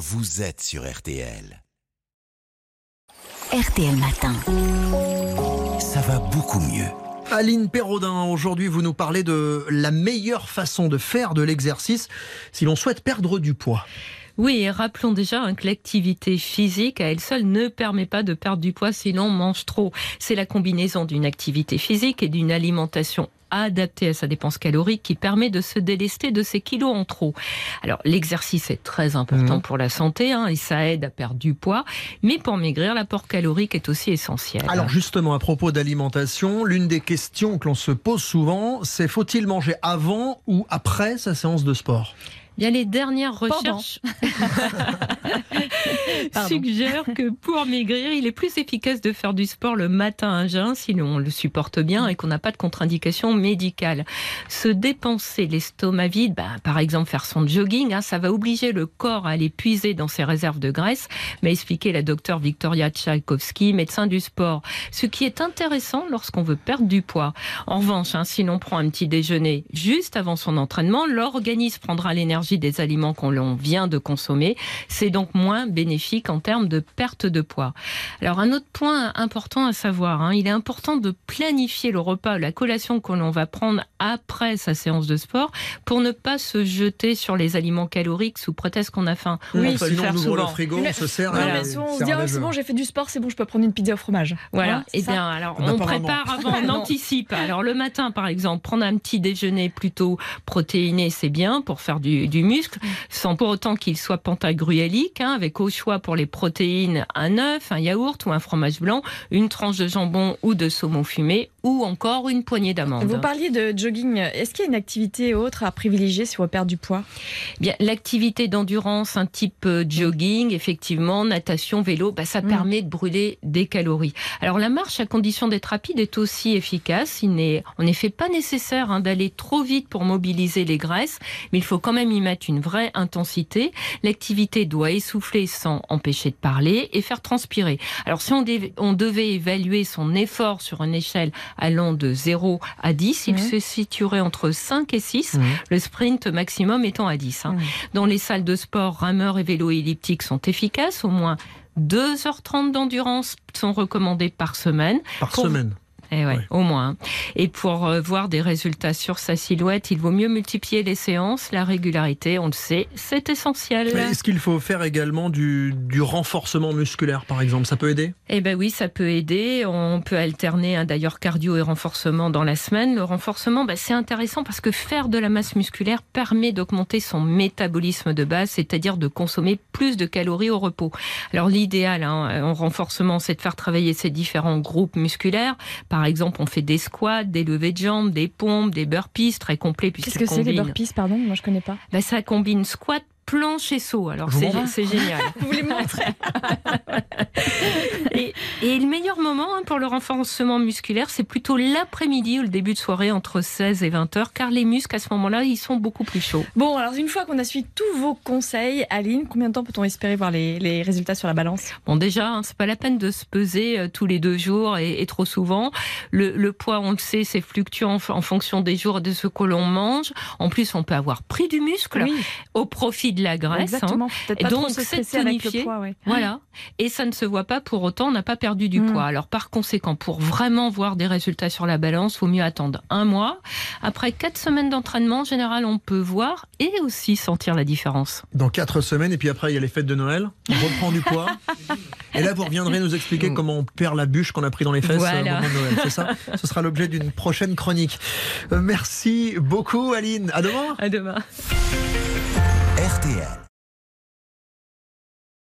vous êtes sur RTL. RTL Matin. Ça va beaucoup mieux. Aline Perraudin, aujourd'hui vous nous parlez de la meilleure façon de faire de l'exercice si l'on souhaite perdre du poids. Oui, et rappelons déjà hein, que l'activité physique à elle seule ne permet pas de perdre du poids si l'on mange trop. C'est la combinaison d'une activité physique et d'une alimentation adaptée à sa dépense calorique qui permet de se délester de ses kilos en trop. Alors l'exercice est très important Mhm. pour la santé hein, et ça aide à perdre du poids, mais pour maigrir, l'apport calorique est aussi essentiel. Alors justement, à propos d'alimentation, l'une des questions que l'on se pose souvent, c'est faut-il manger avant ou après sa séance de sport? Bien, les dernières recherches Suggèrent que pour maigrir, il est plus efficace de faire du sport le matin à jeun si l'on le supporte bien et qu'on n'a pas de contre-indication médicale. Se dépenser l'estomac vide, bah, par exemple faire son jogging, hein, ça va obliger le corps à aller puiser dans ses réserves de graisse, m'a expliqué la docteure Victoria Tchaïkovski, médecin du sport. Ce qui est intéressant lorsqu'on veut perdre du poids. En revanche, hein, si l'on prend un petit déjeuner juste avant son entraînement, l'organisme prendra l'énergie des aliments qu'on vient de consommer. C'est donc moins bénéfique en termes de perte de poids. Alors un autre point important à savoir, hein, il est important de planifier le repas, la collation que l'on va prendre après sa séance de sport pour ne pas se jeter sur les aliments caloriques sous prétexte qu'on a faim. Oui, on peut le sinon faire on ouvre le souvent. frigo, on Mais- se sert. Non, et mais c'est souvent, on se dit, ah, ravageux. c'est bon, j'ai fait du sport, c'est bon, je peux prendre une pizza au fromage. Voilà. Hein, c'est Eh ça bien, alors on prépare avant, on Non. anticipe. Alors le matin, par exemple, prendre un petit déjeuner plutôt protéiné, c'est bien pour faire du, du muscle, sans pour autant qu'il soit pantagruélique, hein, avec au choix pour les protéines un œuf, un yaourt ou un fromage blanc, une tranche de jambon ou de saumon fumé, ou encore une poignée d'amandes. Vous parliez de jogging. Est-ce qu'il y a une activité autre à privilégier si on perdre du poids? Bien, l'activité d'endurance, un type euh, jogging, effectivement, natation, vélo, bah, ça Mm. permet de brûler des calories. Alors la marche, à condition d'être rapide, est aussi efficace. Il n'est en effet pas nécessaire hein, d'aller trop vite pour mobiliser les graisses, mais il faut quand même y mettre une vraie intensité. L'activité doit essouffler sans empêcher de parler et faire transpirer. Alors si on devait évaluer son effort sur une échelle allant de 0 à 10, il Mhm. se situerait entre 5 et 6 Mhm. le sprint maximum étant à 10. hein. Mhm. Dans les salles de sport, rameurs et vélos elliptiques sont efficaces. Au moins 2h30 d'endurance sont recommandées par semaine. Par Pour- semaine. Eh ouais, Ouais. au moins. hein. Et pour euh, voir des résultats sur sa silhouette, il vaut mieux multiplier les séances. La régularité, on le sait, c'est essentiel. Est-ce qu'il faut faire également du, du renforcement musculaire, par exemple? Ça peut aider? Eh ben oui, ça peut aider. On peut alterner hein, d'ailleurs cardio et renforcement dans la semaine. Le renforcement, bah, c'est intéressant parce que faire de la masse musculaire permet d'augmenter son métabolisme de base, c'est-à-dire de consommer plus de calories au repos. Alors l'idéal hein, en renforcement, c'est de faire travailler ces différents groupes musculaires. Par exemple, on fait des squats, des levées de jambes, des pompes, des burpees, très complets Qu'est-ce que c'est les burpees Pardon, moi je connais pas. Bah, Ça combine squat, planche et saut. Alors c'est c'est génial. Vous les montrez Et, et le meilleur moment hein, pour le renforcement musculaire, c'est plutôt l'après-midi ou le début de soirée entre 16 et 20 heures, car les muscles à ce moment-là, ils sont beaucoup plus chauds. Bon, alors une fois qu'on a suivi tous vos conseils, Aline, combien de temps peut-on espérer voir les, les résultats sur la balance? Bon, déjà, hein, c'est pas la peine de se peser euh, tous les deux jours et, et trop souvent. Le, le poids, on le sait, c'est fluctuant en, en fonction des jours et de ce que l'on mange. En plus, on peut avoir pris du muscle Oui, au profit de la graisse. hein. exactement. Pas donc, c'est stresser avec le tonifié. poids. Ouais. Voilà. Et ça ne se voit pas pour autant, on n'a pas perdu du Mm. poids. Alors, par conséquent, pour vraiment voir des résultats sur la balance, vaut mieux attendre un mois. Après quatre semaines d'entraînement, en général, on peut voir et aussi sentir la différence. Dans quatre semaines, et puis après, il y a les fêtes de Noël. On reprend du poids. Et là, vous reviendrez nous expliquer comment on perd la bûche qu'on a pris dans les fesses euh, Voilà. au moment de Noël. C'est ça? Ce sera l'objet d'une prochaine chronique. Euh, Merci beaucoup, Aline. À demain. À demain. RTL.